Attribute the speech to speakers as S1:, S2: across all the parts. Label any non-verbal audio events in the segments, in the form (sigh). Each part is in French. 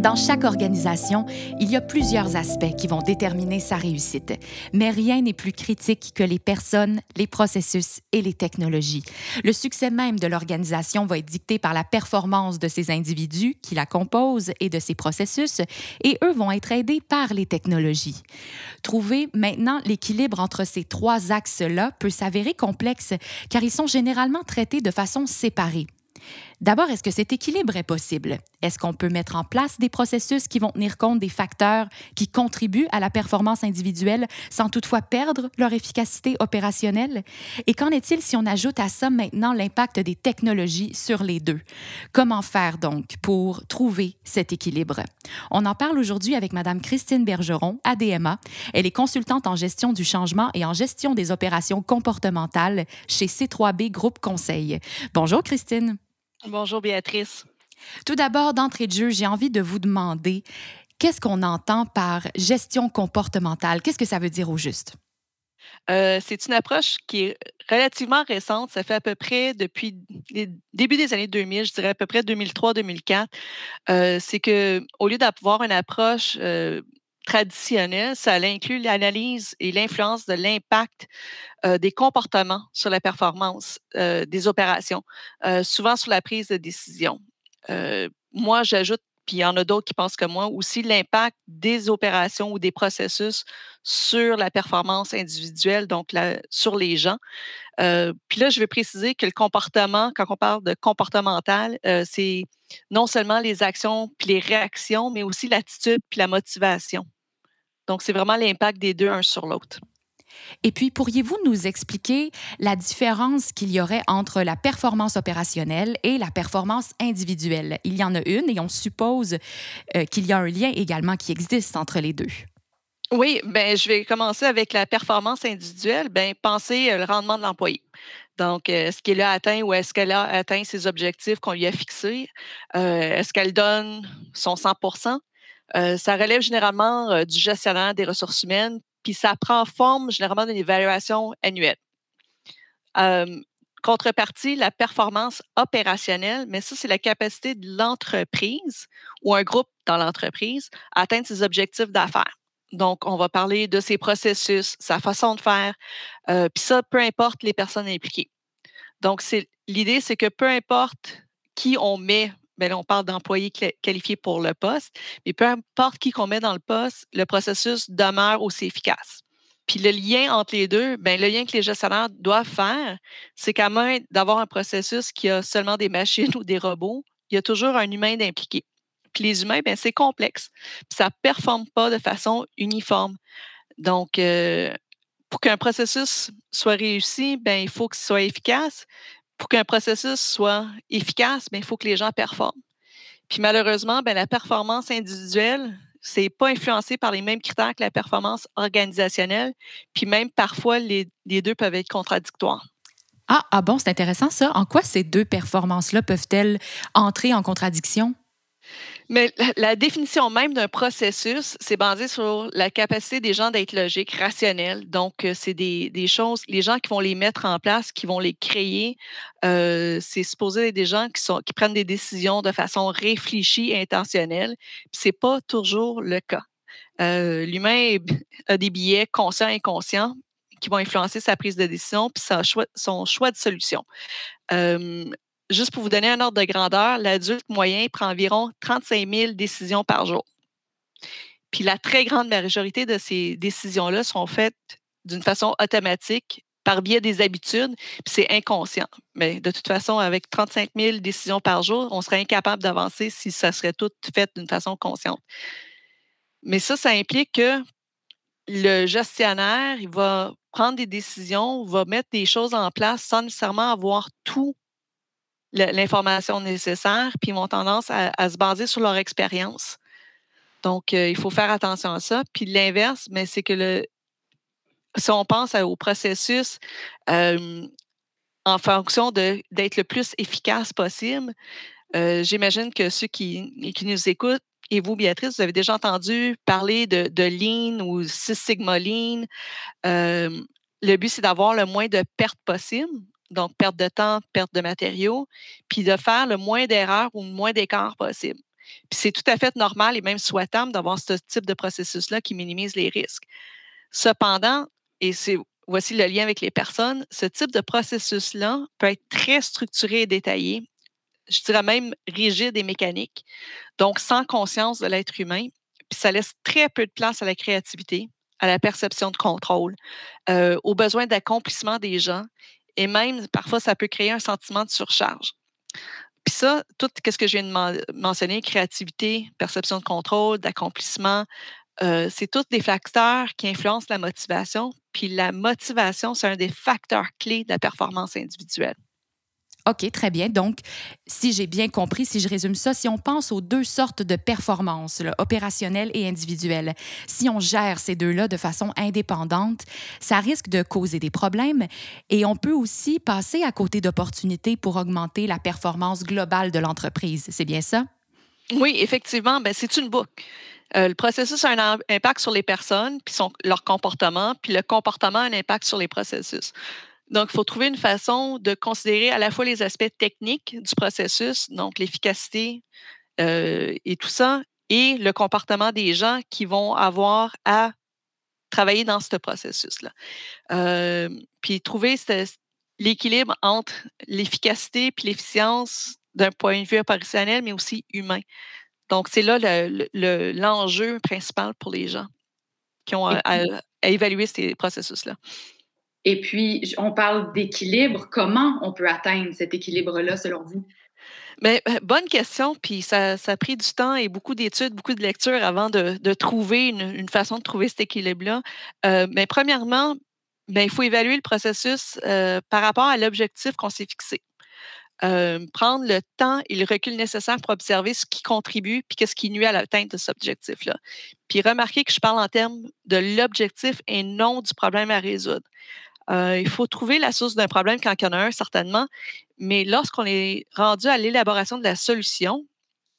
S1: Dans chaque organisation, il y a plusieurs aspects qui vont déterminer sa réussite, mais rien n'est plus critique que les personnes, les processus et les technologies. Le succès même de l'organisation va être dicté par la performance de ces individus qui la composent et de ses processus, et eux vont être aidés par les technologies. Trouver maintenant l'équilibre entre ces trois axes-là peut s'avérer complexe car ils sont généralement traités de façon séparée. D'abord, est-ce que cet équilibre est possible? Est-ce qu'on peut mettre en place des processus qui vont tenir compte des facteurs qui contribuent à la performance individuelle sans toutefois perdre leur efficacité opérationnelle? Et qu'en est-il si on ajoute à ça maintenant l'impact des technologies sur les deux? Comment faire donc pour trouver cet équilibre? On en parle aujourd'hui avec Mme Christine Bergeron, ADMA. Elle est consultante en gestion du changement et en gestion des opérations comportementales chez C3B Groupe Conseil. Bonjour Christine.
S2: Bonjour Béatrice.
S1: Tout d'abord, d'entrée de jeu, j'ai envie de vous demander qu'est-ce qu'on entend par gestion comportementale? Qu'est-ce que ça veut dire au juste?
S2: Euh, c'est une approche qui est relativement récente. Ça fait à peu près depuis les début des années 2000, je dirais à peu près 2003-2004. Euh, c'est que au lieu d'avoir une approche euh, traditionnelle, ça inclut l'analyse et l'influence de l'impact euh, des comportements sur la performance euh, des opérations, euh, souvent sur la prise de décision. moi, j'ajoute, puis il y en a d'autres qui pensent comme moi, aussi l'impact des opérations ou des processus sur la performance individuelle, donc sur les gens. puis là, je vais préciser que le comportement, quand on parle de comportemental, c'est non seulement les actions puis les réactions, mais aussi l'attitude puis la motivation. Donc, c'est vraiment l'impact des deux un sur l'autre.
S1: Et puis, pourriez-vous nous expliquer la différence qu'il y aurait entre la performance opérationnelle et la performance individuelle? Il y en a une et on suppose euh, qu'il y a un lien également qui existe entre les deux.
S2: Oui, ben, je vais commencer avec la performance individuelle. Ben, pensez euh, le rendement de l'employé. Donc, euh, est-ce qu'il a atteint ou est-ce qu'elle a atteint ses objectifs qu'on lui a fixés? est-ce qu'elle donne son 100 euh, ça relève généralement euh, du gestionnaire des ressources humaines, puis ça prend forme généralement d'une évaluation annuelle. contrepartie, la performance opérationnelle, mais ça, c'est la capacité de l'entreprise ou un groupe dans l'entreprise à atteindre ses objectifs d'affaires. Donc, on va parler de ses processus, sa façon de faire, euh, puis ça, peu importe les personnes impliquées. Donc, l'idée, c'est que peu importe qui on met ben on parle d'employés qualifiés pour le poste, mais peu importe qui qu'on met dans le poste, le processus demeure aussi efficace. Puis le lien entre les deux, ben, le lien que les gestionnaires doivent faire, c'est qu'à moins d'avoir un processus qui a seulement des machines (laughs) ou des robots, il y a toujours un humain d'impliqué. Puis les humains, ben, c'est complexe. Puis ça ne performe pas de façon uniforme. Donc, euh, pour qu'un processus soit réussi, ben, il faut qu'il soit efficace, pour qu'un processus soit efficace, ben, il faut que les gens performent. Puis malheureusement, ben, la performance individuelle, c'est pas influencé par les mêmes critères que la performance organisationnelle. Puis même parfois, les, les deux peuvent être contradictoires.
S1: Ah, ah bon, c'est intéressant ça. En quoi ces deux performances-là peuvent-elles entrer en contradiction?
S2: Mais la, définition même d'un processus, c'est basé sur la capacité des gens d'être logiques, rationnels. Donc, euh, c'est des, choses, les gens qui vont les mettre en place, qui vont les créer, euh, c'est supposé être des gens qui, prennent des décisions de façon réfléchie intentionnelle. Ce n'est pas toujours le cas. Euh, l'humain a des billets conscients et inconscients qui vont influencer sa prise de décision puis son choix de solution juste pour vous donner un ordre de grandeur, l'adulte moyen prend environ 35 000 décisions par jour. Puis la très grande majorité de ces décisions-là sont faites d'une façon automatique par biais des habitudes, puis c'est inconscient. Mais de toute façon, avec 35 000 décisions par jour, on serait incapable d'avancer si ça serait tout fait d'une façon consciente. Mais ça, ça implique que le gestionnaire, il va prendre des décisions, va mettre des choses en place sans nécessairement avoir tout l'information nécessaire, puis ils ont tendance à, se baser sur leur expérience. Donc, euh, il faut faire attention à ça. Puis l'inverse, mais c'est que le, si on pense au processus en fonction d'être le plus efficace possible, euh, j'imagine que ceux qui, qui, nous écoutent, et vous, Béatrice, vous avez déjà entendu parler de, de Lean ou Six Sigma Lean. le but, c'est d'avoir le moins de pertes possible, donc perte de temps, perte de matériaux, puis de faire le moins d'erreurs ou le moins d'écarts possible. Puis c'est tout à fait normal et même souhaitable d'avoir ce type de processus-là qui minimise les risques. Cependant, et c'est voici le lien avec les personnes, ce type de processus-là peut être très structuré et détaillé, je dirais même rigide et mécanique, donc sans conscience de l'être humain, puis ça laisse très peu de place à la créativité, à la perception de contrôle, euh, aux besoins d'accomplissement des gens, et même parfois ça peut créer un sentiment de surcharge. Puis ça, tout ce que je viens de mentionner, créativité, perception de contrôle, d'accomplissement, euh, c'est tous des facteurs qui influencent la motivation. Puis la motivation, c'est un des facteurs clés de la performance individuelle.
S1: OK, très bien. Donc, si j'ai bien compris, si je résume ça, si on pense aux deux sortes de performances, opérationnelles et individuelles, si on gère ces deux-là de façon indépendante, ça risque de causer des problèmes et on peut aussi passer à côté d'opportunités pour augmenter la performance globale de l'entreprise. C'est bien ça?
S2: Oui, effectivement, ben, c'est une boucle. Euh, le processus a un impact sur les personnes, puis leur comportement, puis le comportement a un impact sur les processus. Donc, il faut trouver une façon de considérer à la fois les aspects techniques du processus, donc l'efficacité euh, et tout ça, et le comportement des gens qui vont avoir à travailler dans ce processus-là. Euh, puis trouver l'équilibre entre l'efficacité et l'efficience d'un point de vue opérationnel, mais aussi humain. Donc, c'est là l'enjeu principal pour les gens qui ont à évaluer ces processus-là.
S3: Et puis, on parle d'équilibre. Comment on peut atteindre cet équilibre-là, selon vous?
S2: Bien, euh, bonne question. Puis ça, ça, a pris du temps et beaucoup d'études, beaucoup de lectures avant de, trouver une, façon de trouver cet équilibre-là. Euh, mais premièrement, bien, il faut évaluer le processus euh, par rapport à l'objectif qu'on s'est fixé. prendre le temps et le recul nécessaire pour observer ce qui contribue puis qu'est-ce qui nuit à l'atteinte de cet objectif-là. Puis remarquez que je parle en termes de l'objectif et non du problème à résoudre. Euh, il faut trouver la source d'un problème quand il y en a un, certainement. Mais lorsqu'on est rendu à l'élaboration de la solution,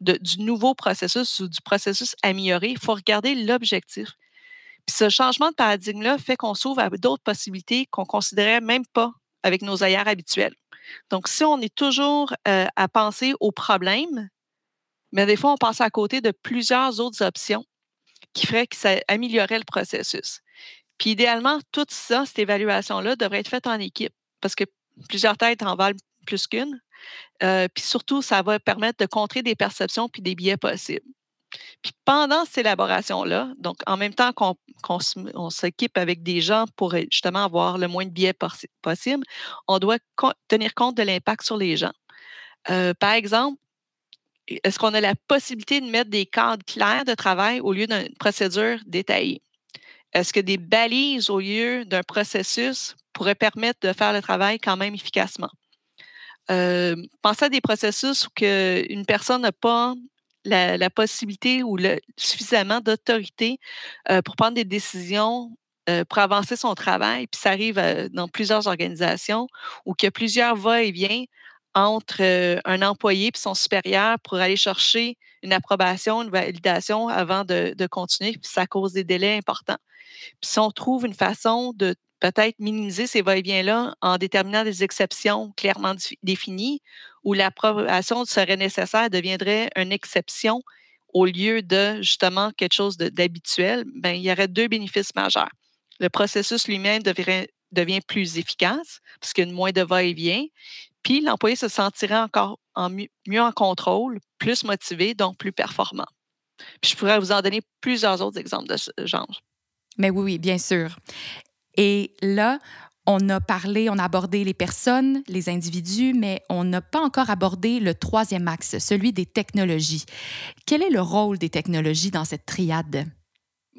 S2: du nouveau processus ou du processus amélioré, il faut regarder l'objectif. Puis ce changement de paradigme-là fait qu'on s'ouvre à d'autres possibilités qu'on considérait même pas avec nos ailleurs habituels. Donc, si on est toujours euh, à penser au problème, mais des fois, on passe à côté de plusieurs autres options qui feraient que ça améliorerait le processus. Puis idéalement, tout ça, cette évaluation-là, devrait être faite en équipe parce que plusieurs têtes en valent plus qu'une. Euh, puis surtout, ça va permettre de contrer des perceptions puis des biais possibles. Puis pendant cette élaboration-là, donc en même temps qu'on s'équipe avec des gens pour justement avoir le moins de biais possible, on doit tenir compte de l'impact sur les gens. Euh, par exemple, est-ce qu'on a la possibilité de mettre des cadres clairs de travail au lieu d'une procédure détaillée? Est-ce que des balises au lieu d'un processus pourraient permettre de faire le travail quand même efficacement? Euh, pensez à des processus où une personne n'a pas la, possibilité ou le, suffisamment d'autorité euh, pour prendre des décisions euh, pour avancer son travail. Puis ça arrive dans plusieurs organisations où il y a plusieurs va-et-vient entre un employé et son supérieur pour aller chercher une approbation, une validation avant de continuer. Puis ça cause des délais importants. Puis si on trouve une façon de peut-être minimiser ces va-et-vient-là en déterminant des exceptions clairement définies où l'approbation serait nécessaire, deviendrait une exception au lieu de justement quelque chose d'habituel, ben, il y aurait deux bénéfices majeurs. Le processus lui-même devient plus efficace parce qu'il y a moins de va-et-vient, puis l'employé se sentirait encore mieux en contrôle, plus motivé, donc plus performant. Puis je pourrais vous en donner plusieurs autres exemples de ce genre.
S1: Mais oui, oui, bien sûr. Et là, on a parlé, on a abordé les personnes, les individus, mais on n'a pas encore abordé le troisième axe, celui des technologies. Quel est le rôle des technologies dans cette triade?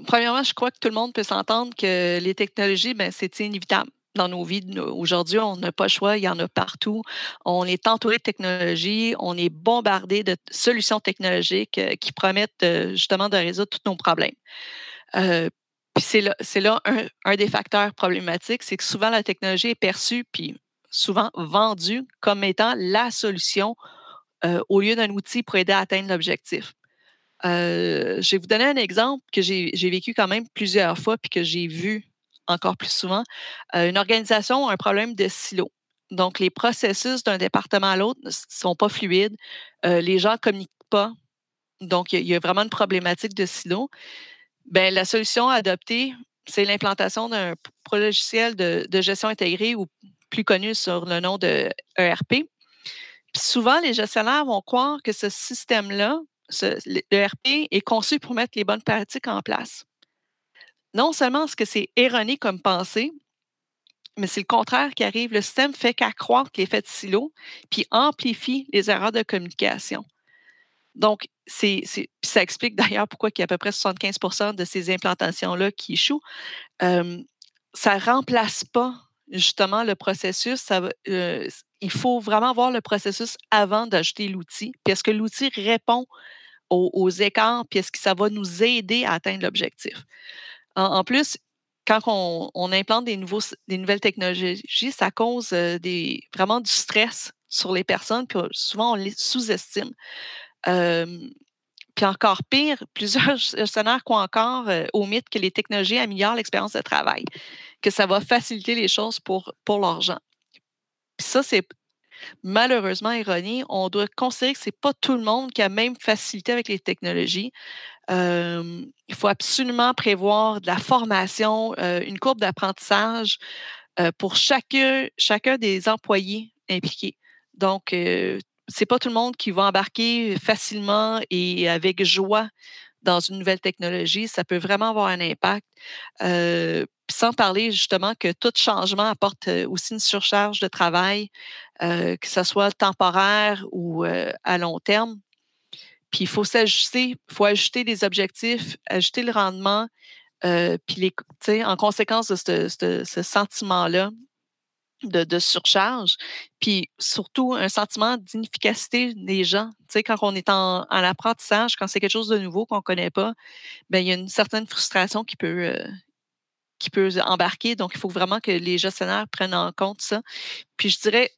S2: Premièrement, je crois que tout le monde peut s'entendre que les technologies, ben, c'est inévitable dans nos vies. Aujourd'hui, on n'a pas le choix, il y en a partout. On est entouré de technologies, on est bombardé de solutions technologiques euh, qui promettent euh, justement de résoudre tous nos problèmes. Euh, puis c'est là, un, des facteurs problématiques, c'est que souvent la technologie est perçue, puis souvent vendue comme étant la solution au lieu d'un outil pour aider à atteindre l'objectif. je vais vous donner un exemple que j'ai vécu quand même plusieurs fois puis que j'ai vu encore plus souvent. une organisation a un problème de silo. Donc, les processus d'un département à l'autre ne sont pas fluides. les gens ne communiquent pas. Donc, il y, a vraiment une problématique de silo. Ben, la solution à adopter, c'est l'implantation d'un logiciel de, gestion intégrée ou plus connu sur le nom de ERP. Puis souvent, les gestionnaires vont croire que ce système-là, l'ERP, est conçu pour mettre les bonnes pratiques en place. Non seulement est-ce que c'est erroné comme pensée, mais c'est le contraire qui arrive. Le système fait qu'accroître l'effet de silo, puis amplifie les erreurs de communication. Donc, ça explique d'ailleurs pourquoi il y a à peu près 75% de ces implantations-là qui échouent. ça ne remplace pas justement le processus. Il faut vraiment voir le processus avant d'ajouter l'outil. Puis est-ce que l'outil répond aux, écarts, puis est-ce que ça va nous aider à atteindre l'objectif? En, plus, quand on, implante des, nouveaux, des nouvelles technologies, ça cause vraiment du stress sur les personnes, puis souvent on les sous-estime. Puis encore pire, (laughs) plusieurs gestionnaires croient encore euh, au mythe que les technologies améliorent l'expérience de travail que ça va faciliter les choses pour, pour leur gens. Puis ça, c'est malheureusement erroné. On doit considérer que ce n'est pas tout le monde qui a même facilité avec les technologies. il faut absolument prévoir de la formation, une courbe d'apprentissage pour chacun, chacun des employés impliqués. Donc, ce n'est pas tout le monde qui va embarquer facilement et avec joie dans une nouvelle technologie. Ça peut vraiment avoir un impact sans parler justement que tout changement apporte aussi une surcharge de travail, que ce soit temporaire ou à long terme. Puis il faut s'ajuster, il faut ajuster les objectifs, ajuster le rendement, puis les, en conséquence de ce, sentiment-là de, surcharge, puis surtout un sentiment d'inefficacité des gens. Tu sais, quand on est en, apprentissage, quand c'est quelque chose de nouveau qu'on ne connaît pas, bien, il y a une certaine frustration qui peut, qui peut embarquer. Donc, il faut vraiment que les gestionnaires prennent en compte ça. Puis, je dirais,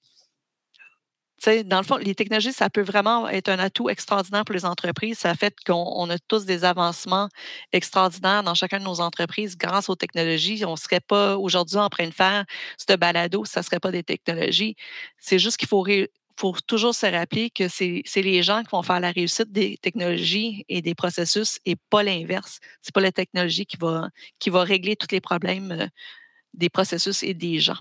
S2: dans le fond, les technologies, ça peut vraiment être un atout extraordinaire pour les entreprises. Ça fait qu'on a tous des avancements extraordinaires dans chacune de nos entreprises grâce aux technologies. On ne serait pas aujourd'hui en train de faire ce balado, ça ne serait pas des technologies. C'est juste qu'il faut toujours se rappeler que c'est les gens qui vont faire la réussite des technologies et des processus et pas l'inverse. C'est pas la technologie qui va, qui va régler tous les problèmes euh, des processus et des gens.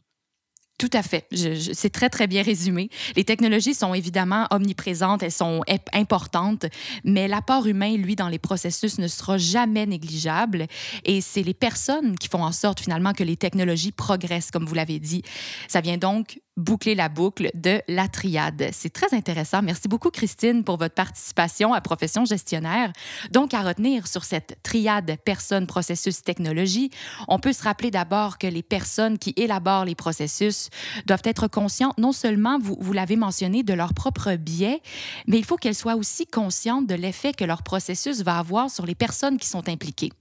S1: Tout à fait. c'est très, très bien résumé. Les technologies sont évidemment omniprésentes, elles sont importantes, mais l'apport humain, lui, dans les processus ne sera jamais négligeable. Et c'est les personnes qui font en sorte finalement que les technologies progressent, comme vous l'avez dit. Ça vient donc boucler la boucle de la triade. C'est très intéressant. Merci beaucoup, Christine, pour votre participation à Profession gestionnaire. Donc, à retenir sur cette triade personne, processus, technologie, on peut se rappeler d'abord que les personnes qui élaborent les processus doivent être conscientes, non seulement, vous, vous l'avez mentionné, de leur propre biais, mais il faut qu'elles soient aussi conscientes de l'effet que leur processus va avoir sur les personnes qui sont impliquées.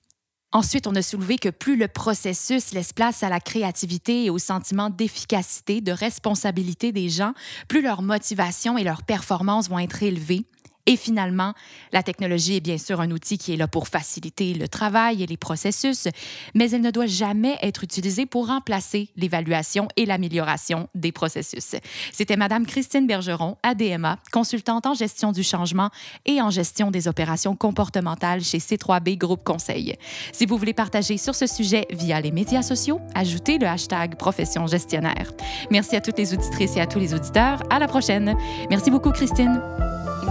S1: Ensuite, on a soulevé que plus le processus laisse place à la créativité et au sentiment d'efficacité, de responsabilité des gens, plus leur motivation et leur performance vont être élevées et finalement, la technologie est bien sûr un outil qui est là pour faciliter le travail et les processus, mais elle ne doit jamais être utilisée pour remplacer l'évaluation et l'amélioration des processus. C'était Madame Christine Bergeron, ADMA, consultante en gestion du changement et en gestion des opérations comportementales chez C3B Groupe Conseil. Si vous voulez partager sur ce sujet via les médias sociaux, ajoutez le hashtag profession gestionnaire. Merci à toutes les auditrices et à tous les auditeurs. À la prochaine. Merci beaucoup, Christine.